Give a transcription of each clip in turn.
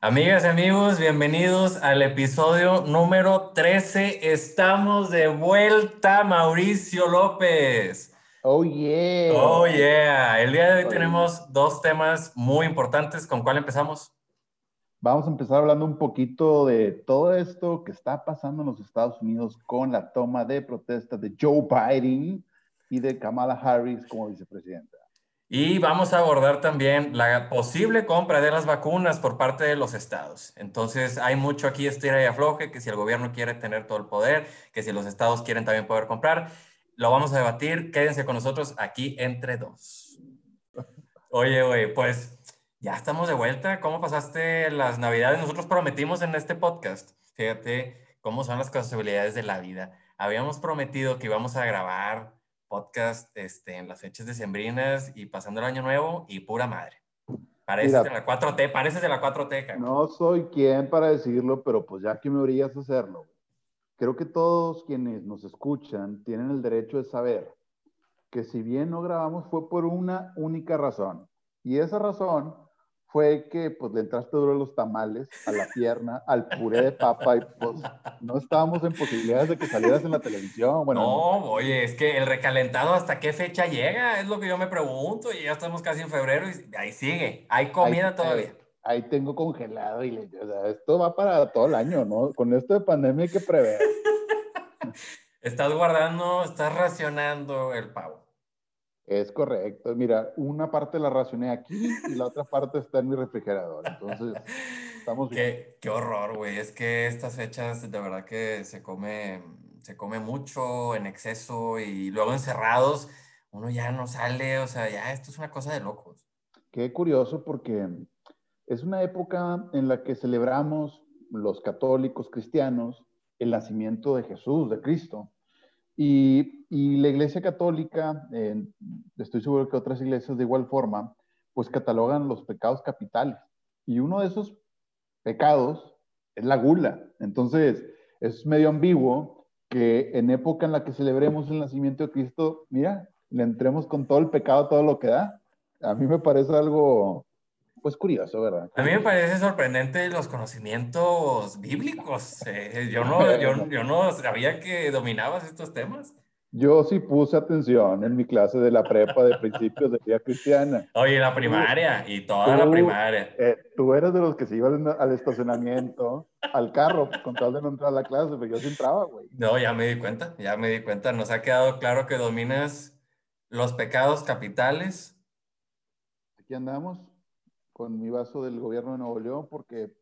Amigas y amigos, bienvenidos al episodio número 13. Estamos de vuelta, Mauricio López. Oh, yeah. Oh, yeah. El día de hoy tenemos dos temas muy importantes. ¿Con cuál empezamos? Vamos a empezar hablando un poquito de todo esto que está pasando en los Estados Unidos con la toma de protesta de Joe Biden y de Kamala Harris como vicepresidenta. Y vamos a abordar también la posible compra de las vacunas por parte de los estados. Entonces, hay mucho aquí estira y afloje, que si el gobierno quiere tener todo el poder, que si los estados quieren también poder comprar, lo vamos a debatir. Quédense con nosotros aquí entre dos. Oye, oye, pues ya estamos de vuelta. ¿Cómo pasaste las navidades? Nosotros prometimos en este podcast, fíjate cómo son las casualidades de la vida. Habíamos prometido que íbamos a grabar podcast este, en las fechas decembrinas y pasando el año nuevo y pura madre. Pareces de la 4T, pareces de la 4T. No soy quien para decirlo, pero pues ya que me orillas a hacerlo. Creo que todos quienes nos escuchan tienen el derecho de saber que si bien no grabamos fue por una única razón. Y esa razón fue que pues le entraste duro a los tamales, a la pierna, al puré de papa y pues no estábamos en posibilidades de que salieras en la televisión. Bueno, no, oye, es que el recalentado hasta qué fecha llega, es lo que yo me pregunto y ya estamos casi en febrero y ahí sigue, hay comida todavía. Ahí, tengo congelado y o sea, esto va para todo el año, ¿no? Con esto de pandemia hay que prever. estás guardando, estás racionando el pavo. Es correcto. Mira, una parte la racioné aquí y la otra parte está en mi refrigerador. Entonces, estamos bien. Qué, horror, güey. Es que estas fechas de verdad que se come, se come mucho en exceso y luego encerrados, uno ya no sale. O sea, ya esto es una cosa de locos. Qué curioso porque es una época en la que celebramos los católicos cristianos el nacimiento de Jesús, de Cristo. Y, la Iglesia Católica, estoy seguro que otras iglesias de igual forma, pues catalogan los pecados capitales. Y uno de esos pecados es la gula. Entonces, es medio ambiguo que en época en la que celebremos el nacimiento de Cristo, mira, le entremos con todo el pecado, todo lo que da. A mí me parece algo pues curioso, ¿verdad? A mí me parece sorprendente los conocimientos bíblicos. Eh, yo, no, yo, yo, no sabía que dominabas estos temas. Yo sí puse atención en mi clase de la prepa de principios de vida cristiana. Oye, la primaria y toda la primaria. Eh, tú eres de los que se iban al estacionamiento, al carro, con tal de no entrar a la clase, pero yo sí entraba, güey. No, ya me di cuenta, ya me di cuenta. Nos ha quedado claro que dominas los pecados capitales. Aquí andamos con mi vaso del gobierno de Nuevo León porque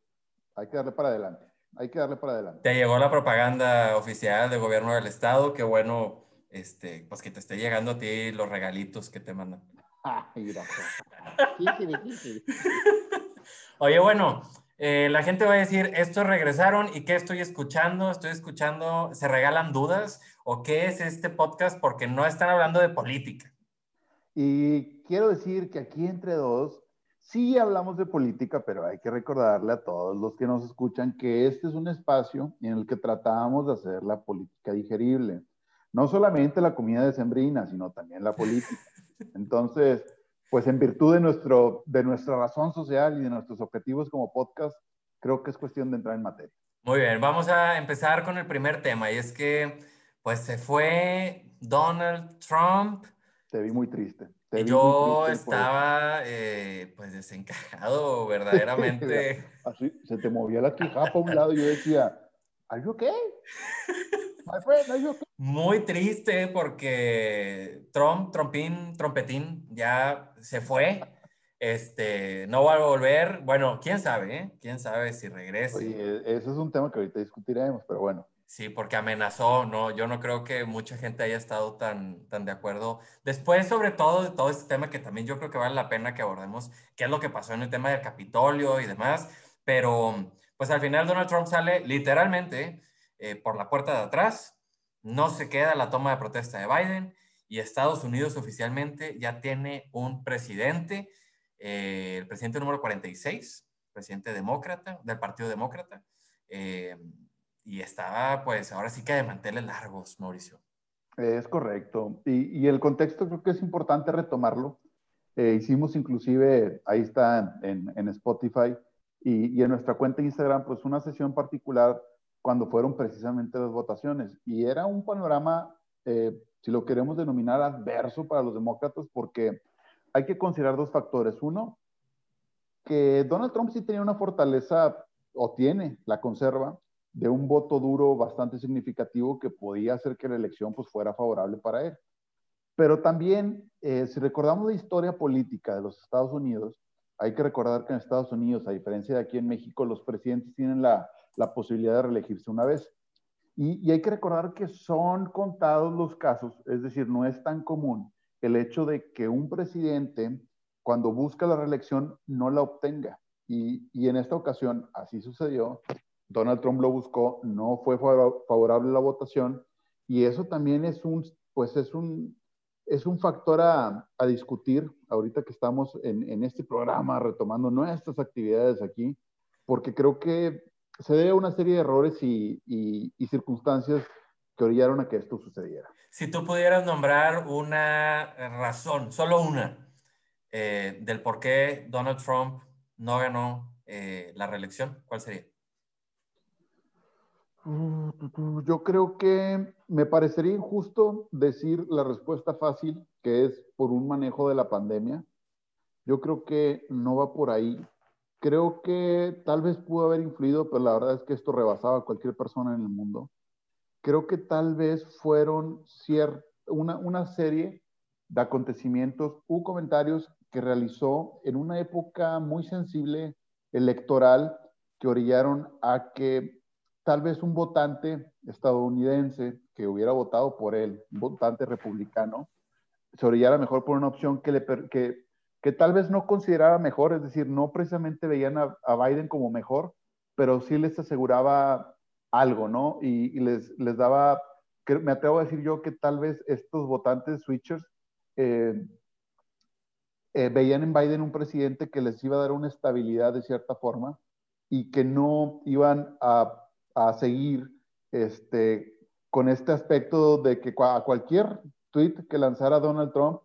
hay que darle para adelante. Hay que darle para adelante. Te llegó la propaganda oficial del gobierno del estado. Qué bueno, este, pues que te esté llegando a ti los regalitos que te mandan. Oye, bueno, eh, la gente va a decir, estos regresaron y ¿qué estoy escuchando? Estoy escuchando, ¿se regalan dudas? ¿O qué es este podcast? Porque no están hablando de política. Y quiero decir que aquí entre dos Sí hablamos de política, pero hay que recordarle a todos los que nos escuchan que este es un espacio en el que tratamos de hacer la política digerible. No solamente la comida de sembrina, sino también la política. Entonces, pues en virtud de, nuestro, de nuestra razón social y de nuestros objetivos como podcast, creo que es cuestión de entrar en materia. Muy bien, vamos a empezar con el primer tema y es que pues se fue Donald Trump. Te vi muy triste. Yo estaba eh, pues desencajado verdaderamente. Así, se te movía la quijada para un lado y yo decía, ¿Are you okay? My Muy triste porque Trump, Trompín, Trompetín ya se fue. Este, no va a volver. Bueno, quién sabe, ¿eh? Quién sabe si regresa. Ese es un tema que ahorita discutiremos, pero bueno. Sí, porque amenazó, no, yo no creo que mucha gente haya estado tan, tan de acuerdo. Después, sobre todo, de todo este tema que también yo creo que vale la pena que abordemos, qué es lo que pasó en el tema del Capitolio y demás, pero pues al final Donald Trump sale literalmente eh, por la puerta de atrás, no se queda la toma de protesta de Biden y Estados Unidos oficialmente ya tiene un presidente, eh, el presidente número 46, presidente demócrata, del Partido Demócrata. Eh, y estaba, pues, ahora sí que de manteles largos, Mauricio. Es correcto. Y, el contexto creo que es importante retomarlo. Eh, hicimos inclusive, ahí está en, Spotify, y, en nuestra cuenta Instagram, pues una sesión particular cuando fueron precisamente las votaciones. Y era un panorama, eh, si lo queremos denominar, adverso para los demócratas, porque hay que considerar dos factores. Uno, que Donald Trump sí tenía una fortaleza, o tiene, la conserva, de un voto duro bastante significativo que podía hacer que la elección pues, fuera favorable para él. Pero también, eh, si recordamos la historia política de los Estados Unidos, hay que recordar que en Estados Unidos, a diferencia de aquí en México, los presidentes tienen la, la posibilidad de reelegirse una vez. Y, y, hay que recordar que son contados los casos, es decir, no es tan común el hecho de que un presidente, cuando busca la reelección, no la obtenga. Y, y en esta ocasión así sucedió. Donald Trump lo buscó, no fue favorable la votación y eso también es un, pues es un, es un factor a, a discutir ahorita que estamos en, en, este programa retomando nuestras actividades aquí, porque creo que se debe a una serie de errores y, y, y circunstancias que orillaron a que esto sucediera. Si tú pudieras nombrar una razón, solo una, eh, del por qué Donald Trump no ganó eh, la reelección, ¿cuál sería? Yo creo que me parecería injusto decir la respuesta fácil, que es por un manejo de la pandemia. Yo creo que no va por ahí. Creo que tal vez pudo haber influido, pero la verdad es que esto rebasaba a cualquier persona en el mundo. Creo que tal vez fueron una, una serie de acontecimientos u comentarios que realizó en una época muy sensible electoral que orillaron a que tal vez un votante estadounidense que hubiera votado por él, un votante republicano, se orillara mejor por una opción que, le, que, que tal vez no consideraba mejor, es decir, no precisamente veían a, Biden como mejor, pero sí les aseguraba algo, ¿no? Y, les, les daba, que me atrevo a decir yo que tal vez estos votantes switchers eh, eh, veían en Biden un presidente que les iba a dar una estabilidad de cierta forma y que no iban a a seguir este, con este aspecto de que a cualquier tweet que lanzara Donald Trump,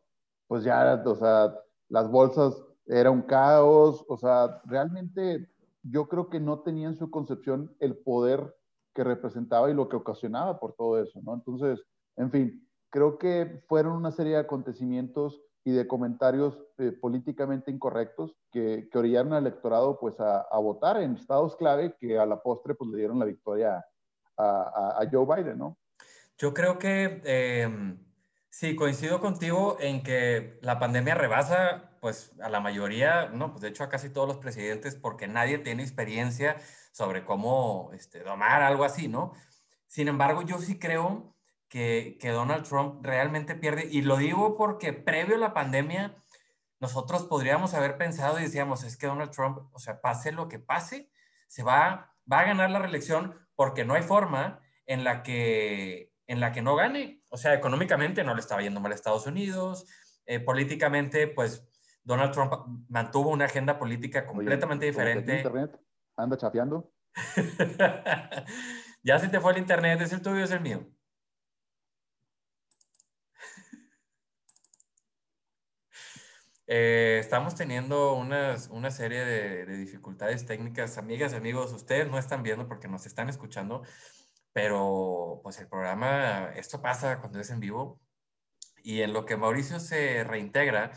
pues ya, o sea, las bolsas era un caos, o sea, realmente yo creo que no tenía en su concepción el poder que representaba y lo que ocasionaba por todo eso, ¿no? Entonces, en fin, creo que fueron una serie de acontecimientos y de comentarios eh, políticamente incorrectos que, que, orillaron al electorado pues a, votar en estados clave que a la postre pues le dieron la victoria a, Joe Biden, ¿no? Yo creo que eh, sí, coincido contigo en que la pandemia rebasa pues a la mayoría, no, pues de hecho a casi todos los presidentes porque nadie tiene experiencia sobre cómo este, domar algo así, ¿no? Sin embargo, yo sí creo que, Donald Trump realmente pierde. Y lo digo porque previo a la pandemia, nosotros podríamos haber pensado y decíamos, es que Donald Trump, o sea, pase lo que pase, se va, va a ganar la reelección porque no hay forma en la que, en la que no gane. O sea, económicamente no le estaba yendo mal a Estados Unidos, eh, políticamente, pues Donald Trump mantuvo una agenda política completamente diferente. Internet anda chapeando. ya se te fue el internet, es el tuyo, es el mío. Eh, estamos teniendo unas, una serie de, dificultades técnicas. Amigas y amigos, ustedes no están viendo porque nos están escuchando, pero pues el programa, esto pasa cuando es en vivo. Y en lo que Mauricio se reintegra,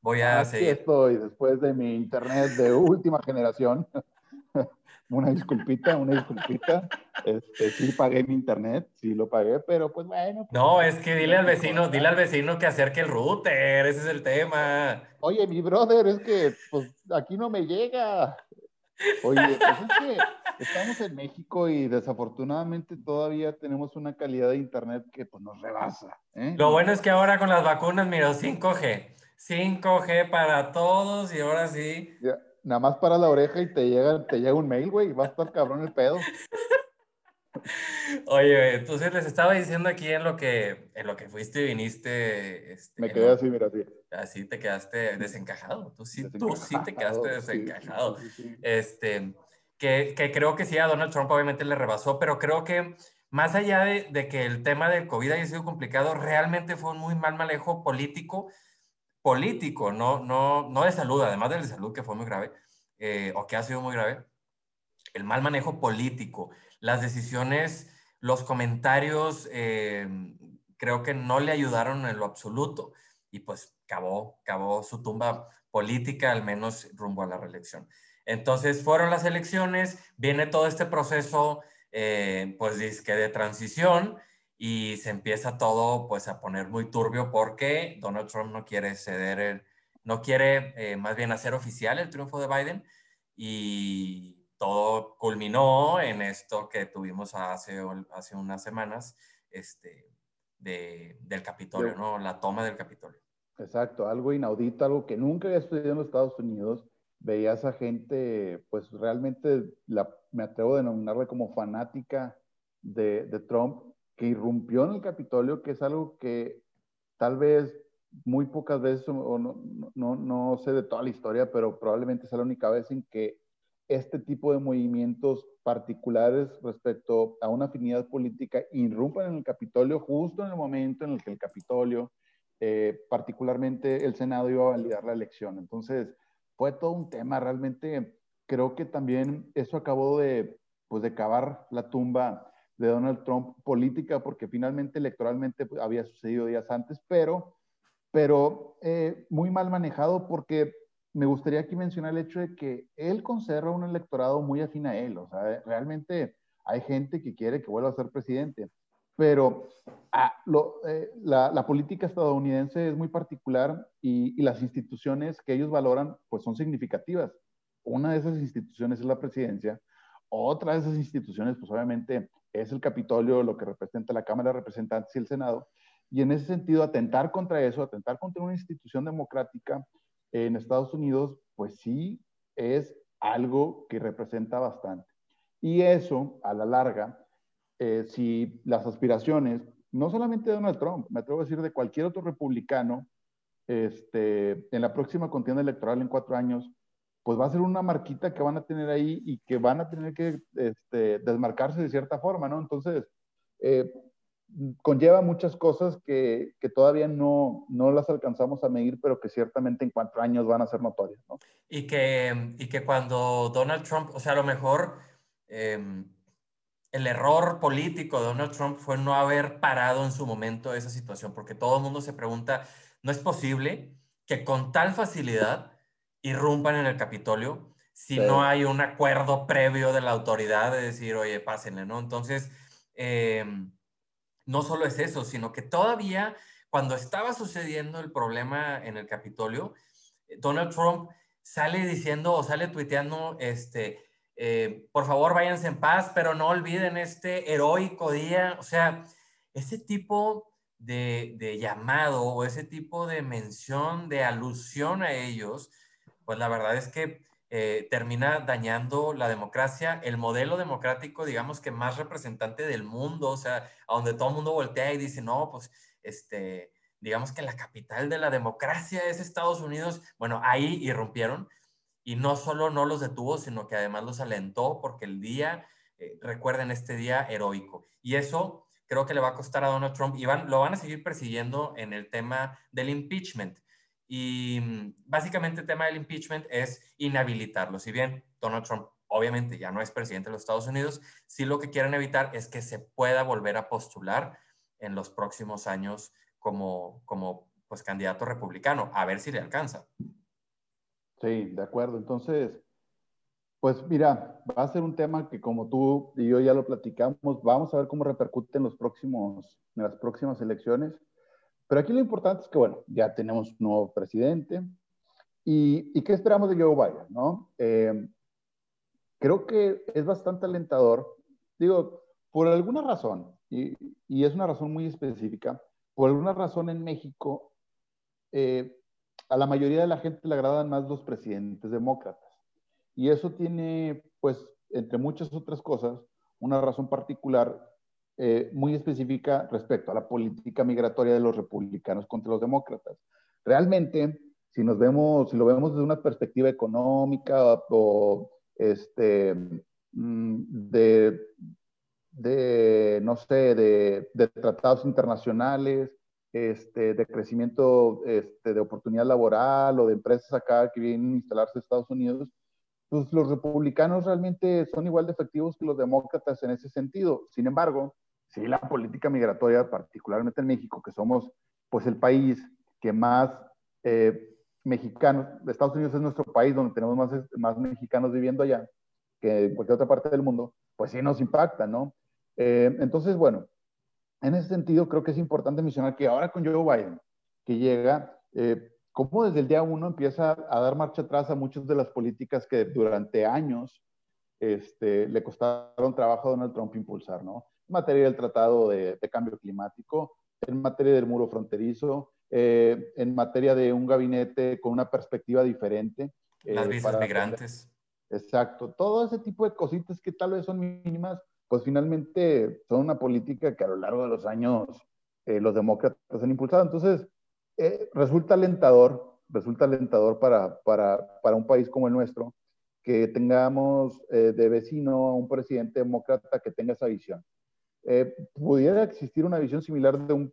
voy a Aquí seguir. estoy, después de mi internet de última generación. una disculpita, una disculpita. Este, sí pagué mi internet, sí lo pagué, pero pues bueno. Pues, no, es que dile al vecino, dile al vecino que acerque el router, ese es el tema. Oye, mi brother, es que pues aquí no me llega. Oye, pues es que estamos en México y desafortunadamente todavía tenemos una calidad de internet que pues nos rebasa. ¿eh? Lo bueno es que ahora con las vacunas, mira, 5G. 5G para todos y ahora sí. Ya, nada más para la oreja y te llega, te llega un mail, güey, y va a estar cabrón el pedo. Oye, entonces les estaba diciendo aquí en lo que, en lo que fuiste y viniste. Este, Me quedé así, mira, así. Así te quedaste desencajado. Tú sí, tú sí te quedaste desencajado. este, que, que, creo que sí, a Donald Trump obviamente le rebasó, pero creo que más allá de, de que el tema del COVID haya sido complicado, realmente fue un muy mal manejo político político, no, no, no de salud, además del de salud que fue muy grave, eh, o que ha sido muy grave, el mal manejo político, las decisiones, los comentarios, eh, creo que no le ayudaron en lo absoluto y pues acabó, acabó su tumba política, al menos rumbo a la reelección. Entonces fueron las elecciones, viene todo este proceso, eh, pues que de transición y se empieza todo pues a poner muy turbio porque Donald Trump no quiere ceder, no quiere eh, más bien hacer oficial el triunfo de Biden y todo culminó en esto que tuvimos hace, hace unas semanas este, de, del Capitolio, ¿no? La toma del Capitolio. Exacto, algo inaudito, algo que nunca había sucedido en los Estados Unidos veías a gente, pues realmente la, me atrevo a denominarla como fanática de, de, Trump, que irrumpió en el Capitolio, que es algo que tal vez muy pocas veces, o no, no, no sé de toda la historia, pero probablemente es la única vez en que este tipo de movimientos particulares respecto a una afinidad política irrumpan en el Capitolio justo en el momento en el que el Capitolio, eh, particularmente el Senado, iba a validar la elección. Entonces, fue todo un tema. Realmente creo que también eso acabó de, pues, de cavar la tumba de Donald Trump política, porque finalmente electoralmente pues, había sucedido días antes, pero, pero eh, muy mal manejado porque me gustaría aquí mencionar el hecho de que él conserva un electorado muy afín a él. O sea, realmente hay gente que quiere que vuelva a ser presidente pero ah, eh, la, política estadounidense es muy particular y, las instituciones que ellos valoran pues son significativas. Una de esas instituciones es la presidencia, otra de esas instituciones pues obviamente es el Capitolio, lo que representa la Cámara de Representantes y el Senado, y en ese sentido atentar contra eso, atentar contra una institución democrática en Estados Unidos, pues sí es algo que representa bastante. Y eso, a la larga, eh, si las aspiraciones, no solamente de Donald Trump, me atrevo a decir de cualquier otro republicano, este, en la próxima contienda electoral en cuatro años, pues va a ser una marquita que van a tener ahí y que van a tener que este, desmarcarse de cierta forma, ¿no? Entonces, eh, conlleva muchas cosas que, que, todavía no, no las alcanzamos a medir, pero que ciertamente en cuatro años van a ser notorias, ¿no? Y que, y que cuando Donald Trump, o sea, a lo mejor... Eh, el error político de Donald Trump fue no haber parado en su momento esa situación, porque todo el mundo se pregunta, ¿no es posible que con tal facilidad irrumpan en el Capitolio si no hay un acuerdo previo de la autoridad de decir, oye, pásenle, ¿no? Entonces, em, no solo es eso, sino que todavía cuando estaba sucediendo el problema en el Capitolio, Donald Trump sale diciendo o sale tuiteando, este, eh, por favor váyanse en paz, pero no olviden este heroico día. O sea, ese tipo de, llamado o ese tipo de mención, de alusión a ellos, pues la verdad es que eh, termina dañando la democracia, el modelo democrático, digamos que más representante del mundo, o sea, a donde todo el mundo voltea y dice, no, pues, este, digamos que la capital de la democracia es Estados Unidos. Bueno, ahí irrumpieron y no solo no los detuvo, sino que además los alentó porque el día, eh, recuerden este día heroico. Y eso creo que le va a costar a Donald Trump y van, lo van a seguir persiguiendo en el tema del impeachment. Y mm, básicamente el tema del impeachment es inhabilitarlo. Si bien Donald Trump obviamente ya no es presidente de los Estados Unidos, sí lo que quieren evitar es que se pueda volver a postular en los próximos años como, como pues, candidato republicano, a ver si le alcanza. Sí, de acuerdo. Entonces, pues mira, va a ser un tema que como tú y yo ya lo platicamos, vamos a ver cómo repercute en, los próximos, en las próximas elecciones. Pero aquí lo importante es que, bueno, ya tenemos un nuevo presidente. ¿Y, y qué esperamos de Joe Biden? ¿no? Eh, creo que es bastante alentador. Digo, por alguna razón, y, es una razón muy específica, por alguna razón en México, eh, a la mayoría de la gente le agradan más los presidentes demócratas. Y eso tiene, pues, entre muchas otras cosas, una razón particular eh, muy específica respecto a la política migratoria de los republicanos contra los demócratas. Realmente, si nos vemos, si lo vemos desde una perspectiva económica o este, mm, de, de no sé, de, de tratados internacionales, este, de crecimiento este, de oportunidad laboral o de empresas acá que vienen a instalarse en Estados Unidos, pues los republicanos realmente son igual de efectivos que los demócratas en ese sentido. Sin embargo, sí la política migratoria, particularmente en México, que somos pues el país que más eh, mexicanos, Estados Unidos es nuestro país donde tenemos más, más mexicanos viviendo allá que en cualquier otra parte del mundo, pues sí nos impacta, ¿no? Eh, entonces, bueno, en ese sentido creo que es importante mencionar que ahora con Joe Biden, que llega, eh, como desde el día uno empieza a dar marcha atrás a muchas de las políticas que durante años este, le costaron trabajo a Donald Trump impulsar, ¿no? En materia del tratado de, cambio climático, en materia del muro fronterizo, eh, en materia de un gabinete con una perspectiva diferente. Las visas migrantes. Exacto, todo ese tipo de cositas que tal vez son mínimas, pues finalmente son una política que a lo largo de los años eh, los demócratas han impulsado. Entonces, eh, resulta alentador, resulta alentador para, para, para, un país como el nuestro que tengamos eh, de vecino a un presidente demócrata que tenga esa visión. Pudiera existir una visión similar de un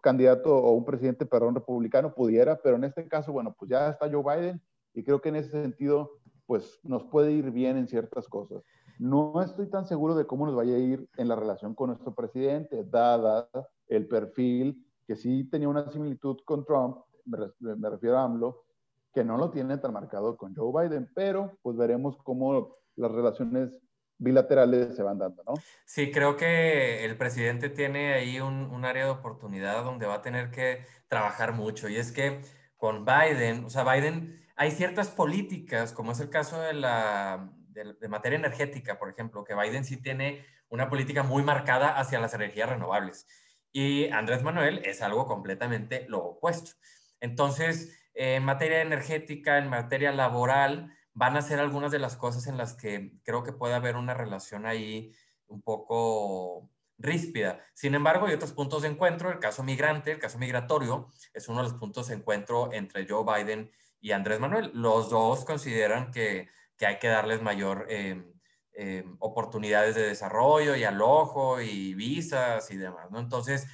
candidato o un presidente, perdón, republicano, pudiera, pero en este caso, bueno, pues ya está Joe Biden y creo que en ese sentido pues nos puede ir bien en ciertas cosas. No estoy tan seguro de cómo nos vaya a ir en la relación con nuestro presidente, dada el perfil que sí tenía una similitud con Trump, me, refiero a AMLO, que no lo tiene tan marcado con Joe Biden, pero pues veremos cómo las relaciones bilaterales se van dando, ¿no? Sí, creo que el presidente tiene ahí un, un, área de oportunidad donde va a tener que trabajar mucho. Y es que con Biden, o sea, Biden hay ciertas políticas, como es el caso de la de, materia energética, por ejemplo, que Biden sí tiene una política muy marcada hacia las energías renovables. Y Andrés Manuel es algo completamente lo opuesto. Entonces, en materia energética, en materia laboral, van a ser algunas de las cosas en las que creo que puede haber una relación ahí un poco ríspida. Sin embargo, hay otros puntos de encuentro. El caso migrante, el caso migratorio, es uno de los puntos de encuentro entre Joe Biden y Andrés Manuel. Los dos consideran que, hay que darles mayor eh, eh, oportunidades de desarrollo y alojo y visas y demás, ¿no? Entonces,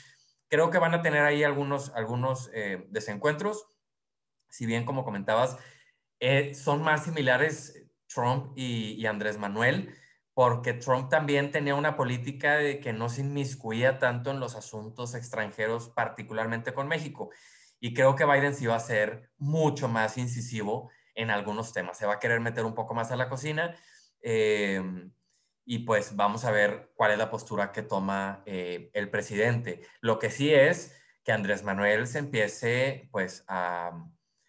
creo que van a tener ahí algunos, algunos eh, desencuentros. Si bien, como comentabas, son más similares Trump y, y, Andrés Manuel, porque Trump también tenía una política de que no se inmiscuía tanto en los asuntos extranjeros, particularmente con México. Y creo que Biden sí va a ser mucho más incisivo en algunos temas. Se va a querer meter un poco más a la cocina. Eh, y pues vamos a ver cuál es la postura que toma eh, el presidente. Lo que sí es que Andrés Manuel se empiece pues a,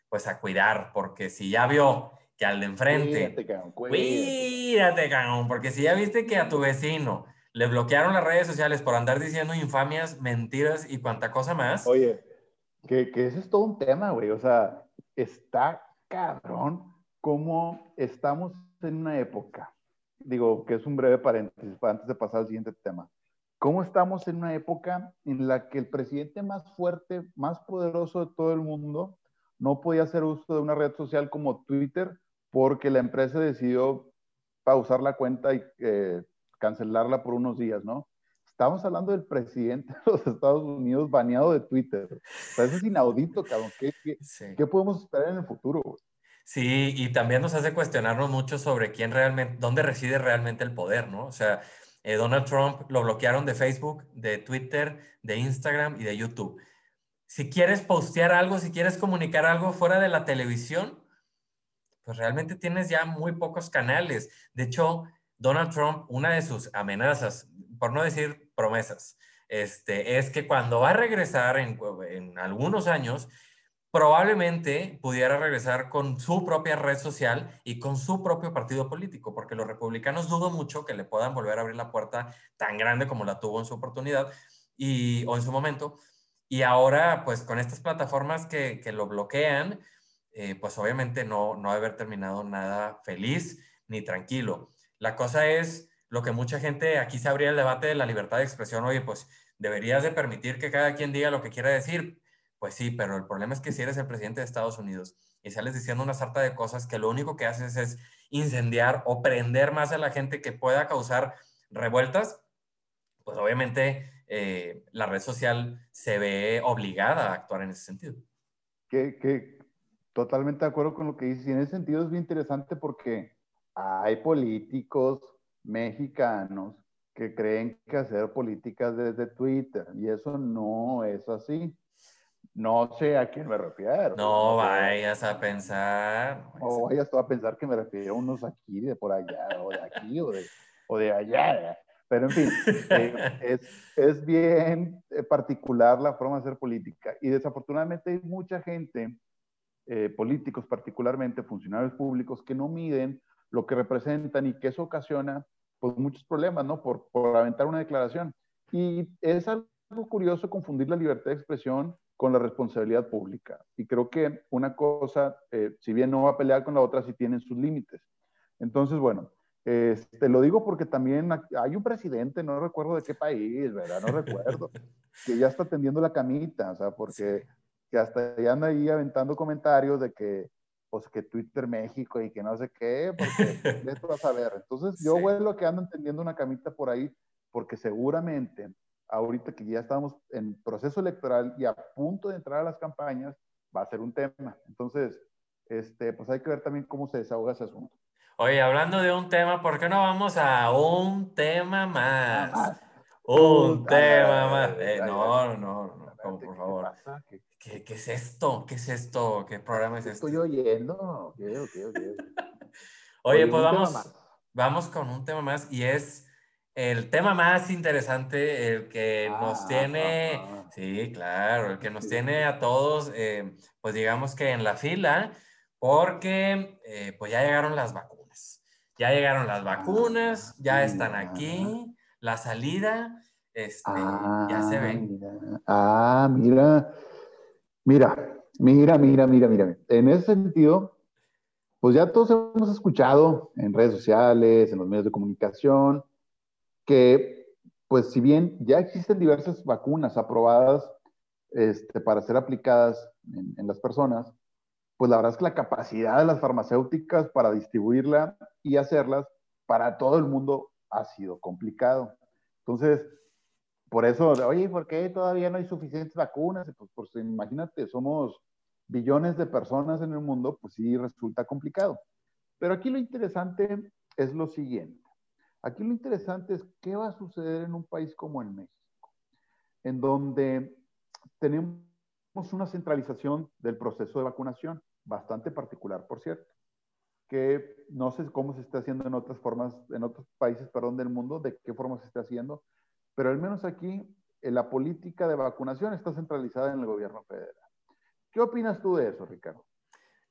pues a cuidar, porque si ya vio que al de enfrente... Cuídate, cuídate. porque si ya viste que a tu vecino le bloquearon las redes sociales por andar diciendo infamias, mentiras y cuanta cosa más. Oye, que, que ese es todo un tema, güey. O sea, está cabrón cómo estamos en una época, digo que es un breve paréntesis antes de pasar al siguiente tema, cómo estamos en una época en la que el presidente más fuerte, más poderoso de todo el mundo, no podía hacer uso de una red social como Twitter porque la empresa decidió pausar la cuenta y eh, cancelarla por unos días, ¿no? Estamos hablando del presidente de los Estados Unidos baneado de Twitter. O sea, eso es inaudito, cabrón. ¿Qué, qué, podemos esperar en el futuro? Sí, y también nos hace cuestionarnos mucho sobre quién realmente, dónde reside realmente el poder, ¿no? O sea, eh, Donald Trump lo bloquearon de Facebook, de Twitter, de Instagram y de YouTube. Si quieres postear algo, si quieres comunicar algo fuera de la televisión, pues realmente tienes ya muy pocos canales. De hecho, Donald Trump, una de sus amenazas, por no decir promesas, este, es que cuando va a regresar en, en algunos años, probablemente pudiera regresar con su propia red social y con su propio partido político, porque los republicanos dudo mucho que le puedan volver a abrir la puerta tan grande como la tuvo en su oportunidad y, o en su momento. Y ahora, pues con estas plataformas que, que lo bloquean, eh, pues obviamente no, no haber terminado nada feliz ni tranquilo. La cosa es lo que mucha gente, aquí se abría el debate de la libertad de expresión, oye, pues deberías de permitir que cada quien diga lo que quiera decir. Pues sí, pero el problema es que si eres el presidente de Estados Unidos y sales diciendo una sarta de cosas que lo único que haces es incendiar o prender más a la gente que pueda causar revueltas, pues obviamente eh, la red social se ve obligada a actuar en ese sentido. Que, que, totalmente de acuerdo con lo que dices. Y en ese sentido es bien interesante porque hay políticos mexicanos que creen que hacer políticas desde Twitter y eso no es así. No sé a quién me refiero. No, vayas a pensar. O vayas tú a pensar que me refiero a unos aquí de por allá, o de aquí, o de, o de allá. Pero en fin, eh, es, es, bien eh, particular la forma de hacer política. Y desafortunadamente hay mucha gente, eh, políticos particularmente, funcionarios públicos, que no miden lo que representan y que eso ocasiona pues, muchos problemas, ¿no? Por, por aventar una declaración. Y es algo curioso confundir la libertad de expresión con la responsabilidad pública. Y creo que una cosa, si bien no va a pelear con la otra, sí tienen sus límites. Entonces, bueno, este, lo digo porque también hay un presidente, no recuerdo de qué país, ¿verdad? No recuerdo, que ya está tendiendo la camita, o sea, porque que hasta ya anda ahí aventando comentarios de que, pues, que Twitter México y que no sé qué, porque de esto vas a ver. Entonces, yo vuelvo que ando entendiendo una camita por ahí, porque seguramente, ahorita que ya estamos en proceso electoral y a punto de entrar a las campañas, va a ser un tema. Entonces, este, pues hay que ver también cómo se desahoga ese asunto. Oye, hablando de un tema, ¿por qué no vamos a un tema más? Un tema más. Eh, no, no, no, por favor. ¿Qué, ¿Qué, es esto? ¿Qué es esto? ¿Qué programa es este? Estoy oyendo. Oye, pues vamos, vamos con un tema más y es el tema más interesante, el que nos ah, tiene, sí, claro, el que nos tiene a todos, eh, pues digamos que en la fila, porque eh, pues ya llegaron las vacunas. Ya llegaron las vacunas, ya están aquí, la salida, este, ya se ven. Ah, mira, mira, mira, mira, mira, mira. En ese sentido, pues ya todos hemos escuchado en redes sociales, en los medios de comunicación, que pues si bien ya existen diversas vacunas aprobadas este, para ser aplicadas en las personas, pues la verdad es que la capacidad de las farmacéuticas para distribuirla y hacerlas para todo el mundo ha sido complicado. Entonces, por eso, oye, ¿por qué todavía no hay suficientes vacunas? Pues, pues imagínate, somos billones de personas en el mundo, pues sí resulta complicado. Pero aquí lo interesante es lo siguiente. Aquí lo interesante es qué va a suceder en un país como en México, en donde tenemos una centralización del proceso de vacunación bastante particular, por cierto, que no sé cómo se está haciendo en otras formas, en otros países, perdón, del mundo, de qué forma se está haciendo, pero al menos aquí eh, la política de vacunación está centralizada en el gobierno federal. ¿Qué opinas tú de eso, Ricardo?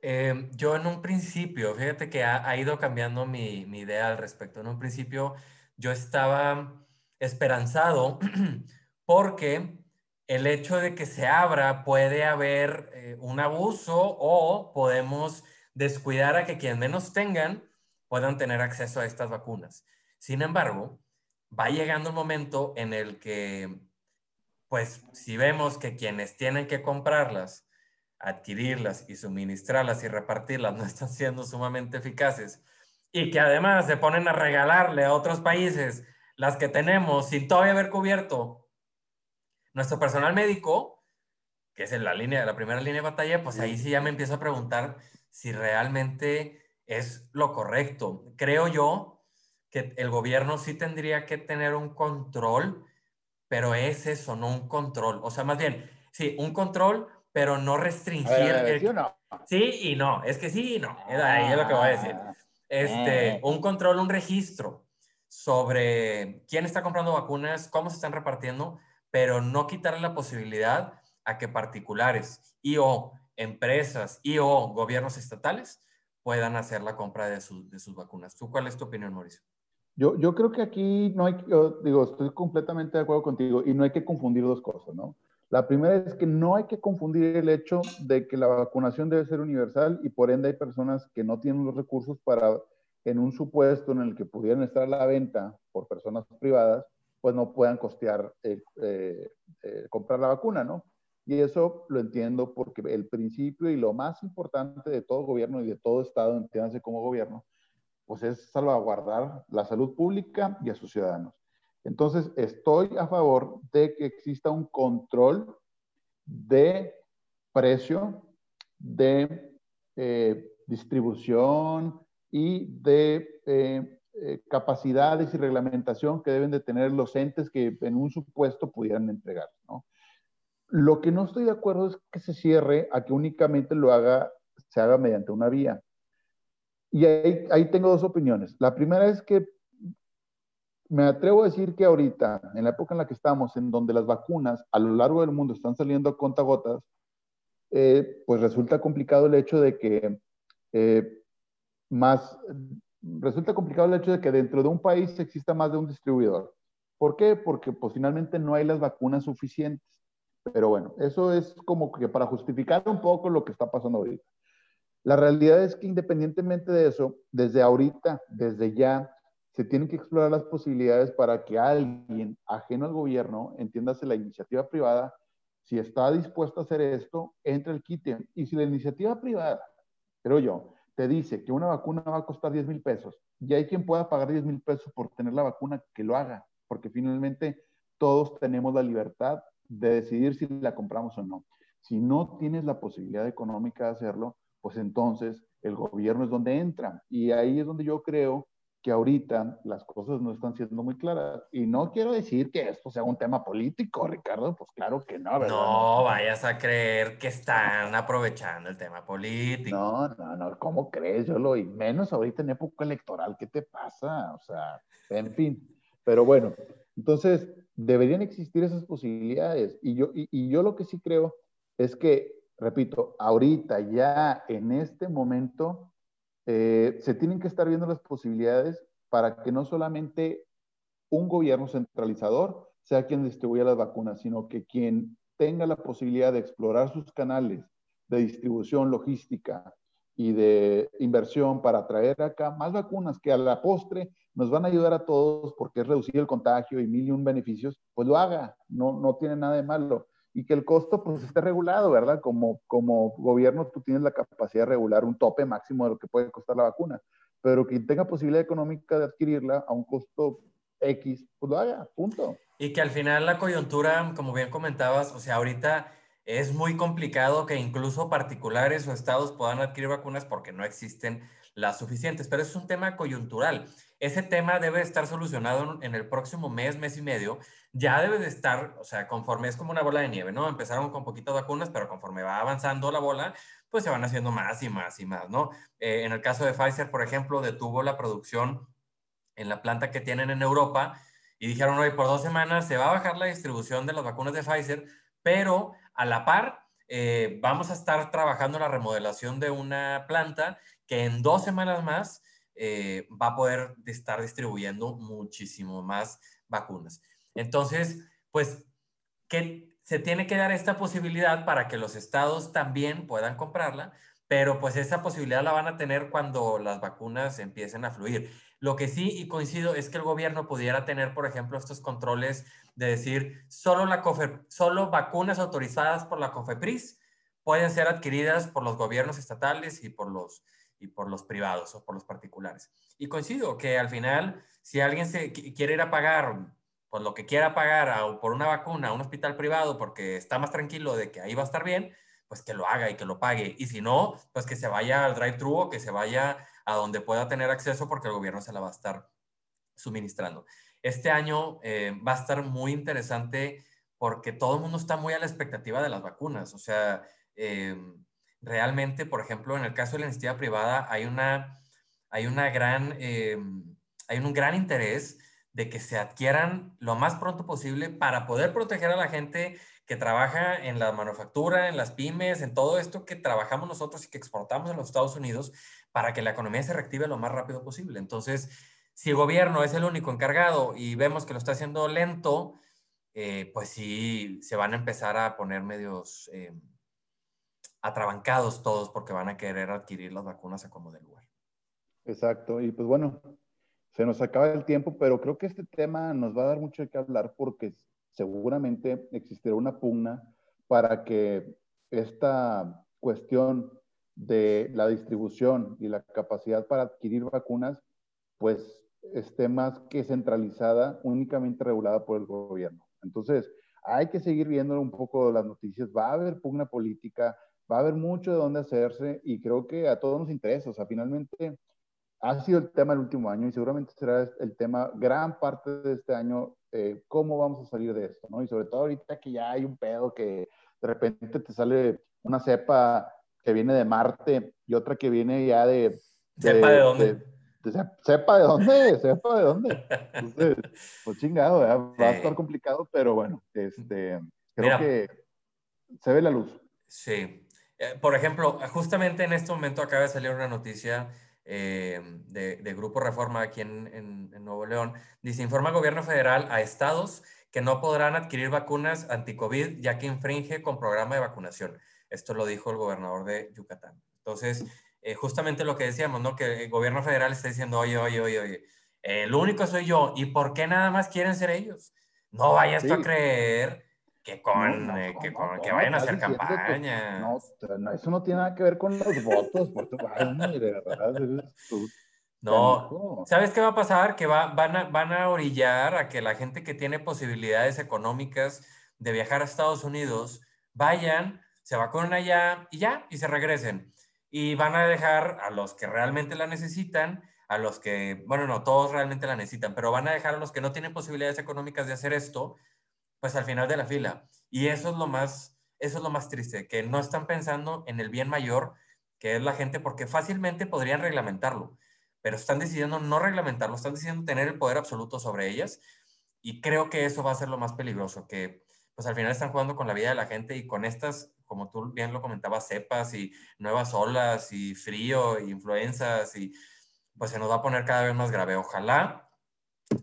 Eh, yo en un principio, fíjate que ha, ha ido cambiando mi, mi, idea al respecto. En un principio yo estaba esperanzado porque el hecho de que se abra puede haber eh, un abuso o podemos descuidar a que quienes menos tengan puedan tener acceso a estas vacunas. Sin embargo, va llegando un momento en el que, pues, si vemos que quienes tienen que comprarlas, adquirirlas y suministrarlas y repartirlas no están siendo sumamente eficaces y que además se ponen a regalarle a otros países las que tenemos sin todavía haber cubierto nuestro personal médico, que es en la, línea, la primera línea de batalla, pues ahí sí ya me empiezo a preguntar si realmente es lo correcto. Creo yo que el gobierno sí tendría que tener un control, pero es eso, no un control. O sea, más bien, sí, un control, pero no restringir. ¿sí, no? sí y no, es que sí y no, ahí es lo que voy a decir. Ah, este, eh. un control, un registro sobre quién está comprando vacunas, cómo se están repartiendo, pero no quitarle la posibilidad a que particulares y o empresas y o gobiernos estatales puedan hacer la compra de, de sus vacunas. ¿Tú cuál es tu opinión, Mauricio? Yo, yo creo que aquí no hay, yo digo, estoy completamente de acuerdo contigo y no hay que confundir dos cosas, ¿no? La primera es que no hay que confundir el hecho de que la vacunación debe ser universal y por ende hay personas que no tienen los recursos para, en un supuesto en el que pudieran estar a la venta por personas privadas, pues no puedan costear eh, eh, eh, comprar la vacuna, ¿no? Y eso lo entiendo porque el principio y lo más importante de todo gobierno y de todo Estado, entiéndase como gobierno, pues es salvaguardar la salud pública y a sus ciudadanos. Entonces, estoy a favor de que exista un control de precio, de distribución, y de eh, capacidades y reglamentación que deben de tener los entes que en un supuesto pudieran entregar. ¿no? Lo que no estoy de acuerdo es que se cierre a que únicamente lo haga, se haga mediante una vía. Y ahí, ahí tengo dos opiniones. La primera es que me atrevo a decir que ahorita, en la época en la que estamos, en donde las vacunas a lo largo del mundo están saliendo a contagotas, eh, pues resulta complicado el hecho de que eh, más, resulta complicado el hecho de que dentro de un país exista más de un distribuidor. ¿Por qué? Porque pues finalmente no hay las vacunas suficientes. Pero bueno, eso es como que para justificar un poco lo que está pasando ahorita. La realidad es que independientemente de eso, desde ahorita, desde ya, se tienen que explorar las posibilidades para que alguien ajeno al gobierno, entiéndase la iniciativa privada, si está dispuesto a hacer esto, entre el quite. Y si la iniciativa privada, creo yo, te dice que una vacuna va a costar 10 mil pesos y hay quien pueda pagar 10 mil pesos por tener la vacuna, que lo haga, porque finalmente todos tenemos la libertad de decidir si la compramos o no. Si no tienes la posibilidad económica de hacerlo, pues entonces el gobierno es donde entra. Y ahí es donde yo creo que ahorita las cosas no están siendo muy claras. Y no quiero decir que esto sea un tema político, Ricardo, pues claro que no, ¿verdad? No, vayas a creer que están aprovechando el tema político. No, no, no, ¿cómo crees? Yo lo, y menos ahorita en época electoral, ¿qué te pasa? O sea, en fin. Pero bueno, entonces deberían existir esas posibilidades. Y yo, y, y yo lo que sí creo es que, repito, ahorita, ya en este momento, eh, se tienen que estar viendo las posibilidades para que no solamente un gobierno centralizador sea quien distribuya las vacunas, sino que quien tenga la posibilidad de explorar sus canales de distribución logística y de inversión para traer acá más vacunas que a la postre nos van a ayudar a todos porque es reducir el contagio y mil y un beneficios, pues lo haga, no, no tiene nada de malo y que el costo pues esté regulado, ¿verdad? Como, como gobierno tú tienes la capacidad de regular un tope máximo de lo que puede costar la vacuna, pero quien tenga posibilidad económica de adquirirla a un costo X, pues lo haga, punto. Y que al final la coyuntura, como bien comentabas, o sea, ahorita es muy complicado que incluso particulares o estados puedan adquirir vacunas porque no existen las suficientes, pero es un tema coyuntural. Ese tema debe estar solucionado en el próximo mes, mes y medio. Ya debe de estar, o sea, conforme es como una bola de nieve, ¿no? Empezaron con poquitas vacunas, pero conforme va avanzando la bola, pues se van haciendo más y más y más, ¿no? Eh, en el caso de Pfizer, por ejemplo, detuvo la producción en la planta que tienen en Europa y dijeron, hoy por dos semanas se va a bajar la distribución de las vacunas de Pfizer, pero a la par eh, vamos a estar trabajando la remodelación de una planta que en dos semanas más eh, va a poder estar distribuyendo muchísimo más vacunas. Entonces, pues, que se tiene que dar esta posibilidad para que los estados también puedan comprarla, pero pues esa posibilidad la van a tener cuando las vacunas empiecen a fluir. Lo que sí, y coincido, es que el gobierno pudiera tener, por ejemplo, estos controles de decir, solo, la solo vacunas autorizadas por la COFEPRIS pueden ser adquiridas por los gobiernos estatales y por los y por los privados o por los particulares. Y coincido que al final, si alguien se quiere ir a pagar, pues lo que quiera pagar a, por una vacuna a un hospital privado porque está más tranquilo de que ahí va a estar bien, pues que lo haga y que lo pague. Y si no, pues que se vaya al drive-thru o que se vaya a donde pueda tener acceso porque el gobierno se la va a estar suministrando. Este año eh, va a estar muy interesante porque todo el mundo está muy a la expectativa de las vacunas. O sea, eh, realmente, por ejemplo, en el caso de la iniciativa privada, hay, una, hay, una gran, eh, hay un gran interés de que se adquieran lo más pronto posible para poder proteger a la gente que trabaja en la manufactura, en las pymes, en todo esto que trabajamos nosotros y que exportamos en los Estados Unidos para que la economía se reactive lo más rápido posible. Entonces, si el gobierno es el único encargado y vemos que lo está haciendo lento, eh, pues sí, se van a empezar a poner medios... Eh, atrabancados todos porque van a querer adquirir las vacunas a como de lugar. Exacto, y pues bueno, se nos acaba el tiempo, pero creo que este tema nos va a dar mucho de qué hablar porque seguramente existirá una pugna para que esta cuestión de la distribución y la capacidad para adquirir vacunas, pues esté más que centralizada, únicamente regulada por el gobierno. Entonces, hay que seguir viendo un poco las noticias. Va a haber pugna política, va a haber mucho de dónde hacerse y creo que a todos nos interesa. O sea, finalmente ha sido el tema del último año y seguramente será el tema, gran parte de este año, eh, cómo vamos a salir de esto, ¿no? Y sobre todo ahorita que ya hay un pedo que de repente te sale una cepa que viene de Marte y otra que viene ya de... ¿Cepa de dónde? sepa de dónde, sepa de dónde. Entonces, pues chingado, va a estar complicado, pero bueno, este, creo que se ve la luz. Sí. Eh, por ejemplo, justamente en este momento acaba de salir una noticia eh, de, Grupo Reforma aquí en, Nuevo León. Dice, informa gobierno federal a estados que no podrán adquirir vacunas anti-COVID ya que infringe con programa de vacunación. Esto lo dijo el gobernador de Yucatán. Entonces, eh, justamente lo que decíamos, ¿no? Que el gobierno federal está diciendo, oye, oye, oye, oye, el único soy yo. ¿Y por qué nada más quieren ser ellos? No vayas tú a creer que, con, eh, que, que, vayan a hacer campaña. No, eso no tiene nada que ver con los votos, por tu de verdad. no, ¿sabes qué va a pasar? Que va, van, a, van a orillar a que la gente que tiene posibilidades económicas de viajar a Estados Unidos vayan, se vacunen allá y ya, y se regresen. Y van a dejar a los que realmente la necesitan, a los que, bueno, no, todos realmente la necesitan, pero van a dejar a los que no tienen posibilidades económicas de hacer esto, pues al final de la fila. Y eso es lo más, eso es lo más triste, que no están pensando en el bien mayor, que es la gente, porque fácilmente podrían reglamentarlo, pero están decidiendo no reglamentarlo, están decidiendo tener el poder absoluto sobre ellas. Y creo que eso va a ser lo más peligroso, que pues al final están jugando con la vida de la gente y con estas, como tú bien lo comentabas, cepas y nuevas olas y frío y influencias y pues se nos va a poner cada vez más grave. Ojalá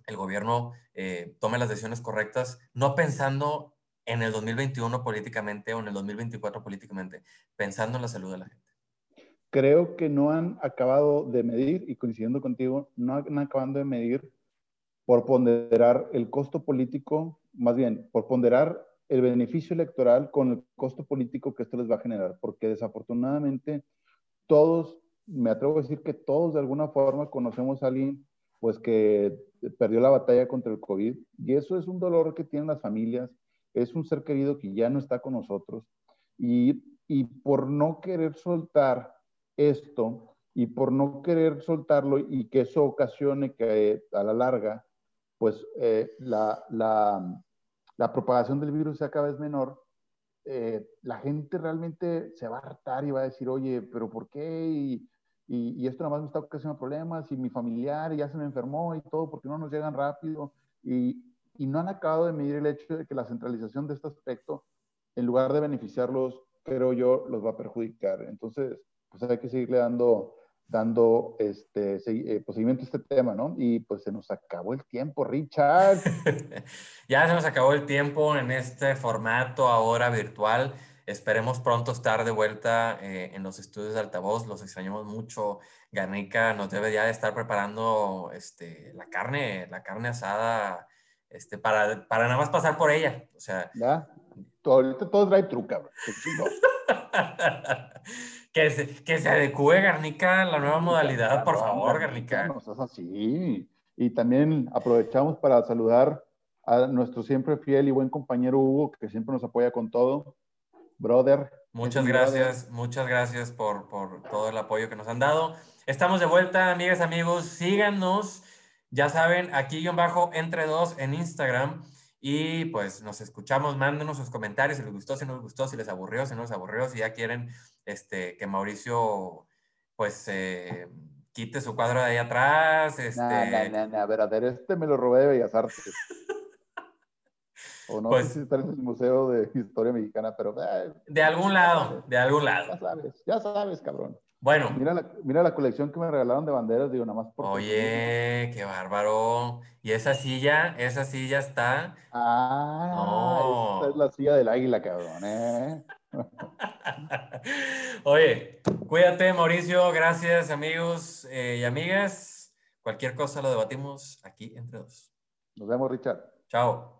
el gobierno eh, tome las decisiones correctas, no pensando en el 2021 políticamente o en el 2024 políticamente, pensando en la salud de la gente. Creo que no han acabado de medir, y coincidiendo contigo, no han acabado de medir por ponderar el costo político, más bien, por ponderar el beneficio electoral con el costo político que esto les va a generar, porque desafortunadamente todos, me atrevo a decir que todos de alguna forma conocemos a alguien pues que perdió la batalla contra el COVID y eso es un dolor que tienen las familias, es un ser querido que ya no está con nosotros y, y por no querer soltar esto y por no querer soltarlo y que eso ocasione que a la larga pues eh, la, la, la, propagación del virus sea cada vez menor, eh, la gente realmente se va a hartar y va a decir, oye, pero ¿por qué? Y, y, esto nada más me está ocasionando problemas y mi familiar ya se me enfermó y todo porque no nos llegan rápido y, y no han acabado de medir el hecho de que la centralización de este aspecto, en lugar de beneficiarlos, creo yo, los va a perjudicar. Entonces, pues hay que seguirle dando, dando este, eh, pues, seguimiento a este tema, ¿no? Y pues se nos acabó el tiempo, Richard. ya se nos acabó el tiempo en este formato ahora virtual. Esperemos pronto estar de vuelta eh, en los estudios de altavoz. Los extrañamos mucho. Garnica nos debe ya de estar preparando este, la carne, la carne asada, este, para, para nada más pasar por ella. O sea. Ya. Ahorita todo true, cabrón. que, se, que se adecue Garnica a la nueva modalidad, por favor, Garnica. No así. Y también aprovechamos para saludar a nuestro siempre fiel y buen compañero Hugo, que siempre nos apoya con todo brother. Muchas gracias, muchas gracias por, por, todo el apoyo que nos han dado. Estamos de vuelta, amigas, amigos. Síganos. Ya saben, aquí yo bajo entre dos en Instagram. Y pues nos escuchamos, mándenos sus comentarios si les gustó, si no les gustó, si les aburrió, si no les aburrió, si ya quieren este, que Mauricio pues eh, quite su cuadro de ahí atrás. Este... No, no, a ver, a ver, este me lo robé de Bellas Artes. O no pues, sé si está en el Museo de Historia Mexicana, pero... Eh, de algún lado, de algún lado. Ya sabes, ya sabes, cabrón. Bueno. Mira la, mira la colección que me regalaron de banderas, digo, nada más por... Oye, qué bárbaro. Y esa silla, esa silla está... Ah, esta es la silla del águila, cabrón, ¿eh? Oye, cuídate, Mauricio. Gracias, amigos eh, y amigas. Cualquier cosa lo debatimos aquí entre dos. Nos vemos, Richard. Chao.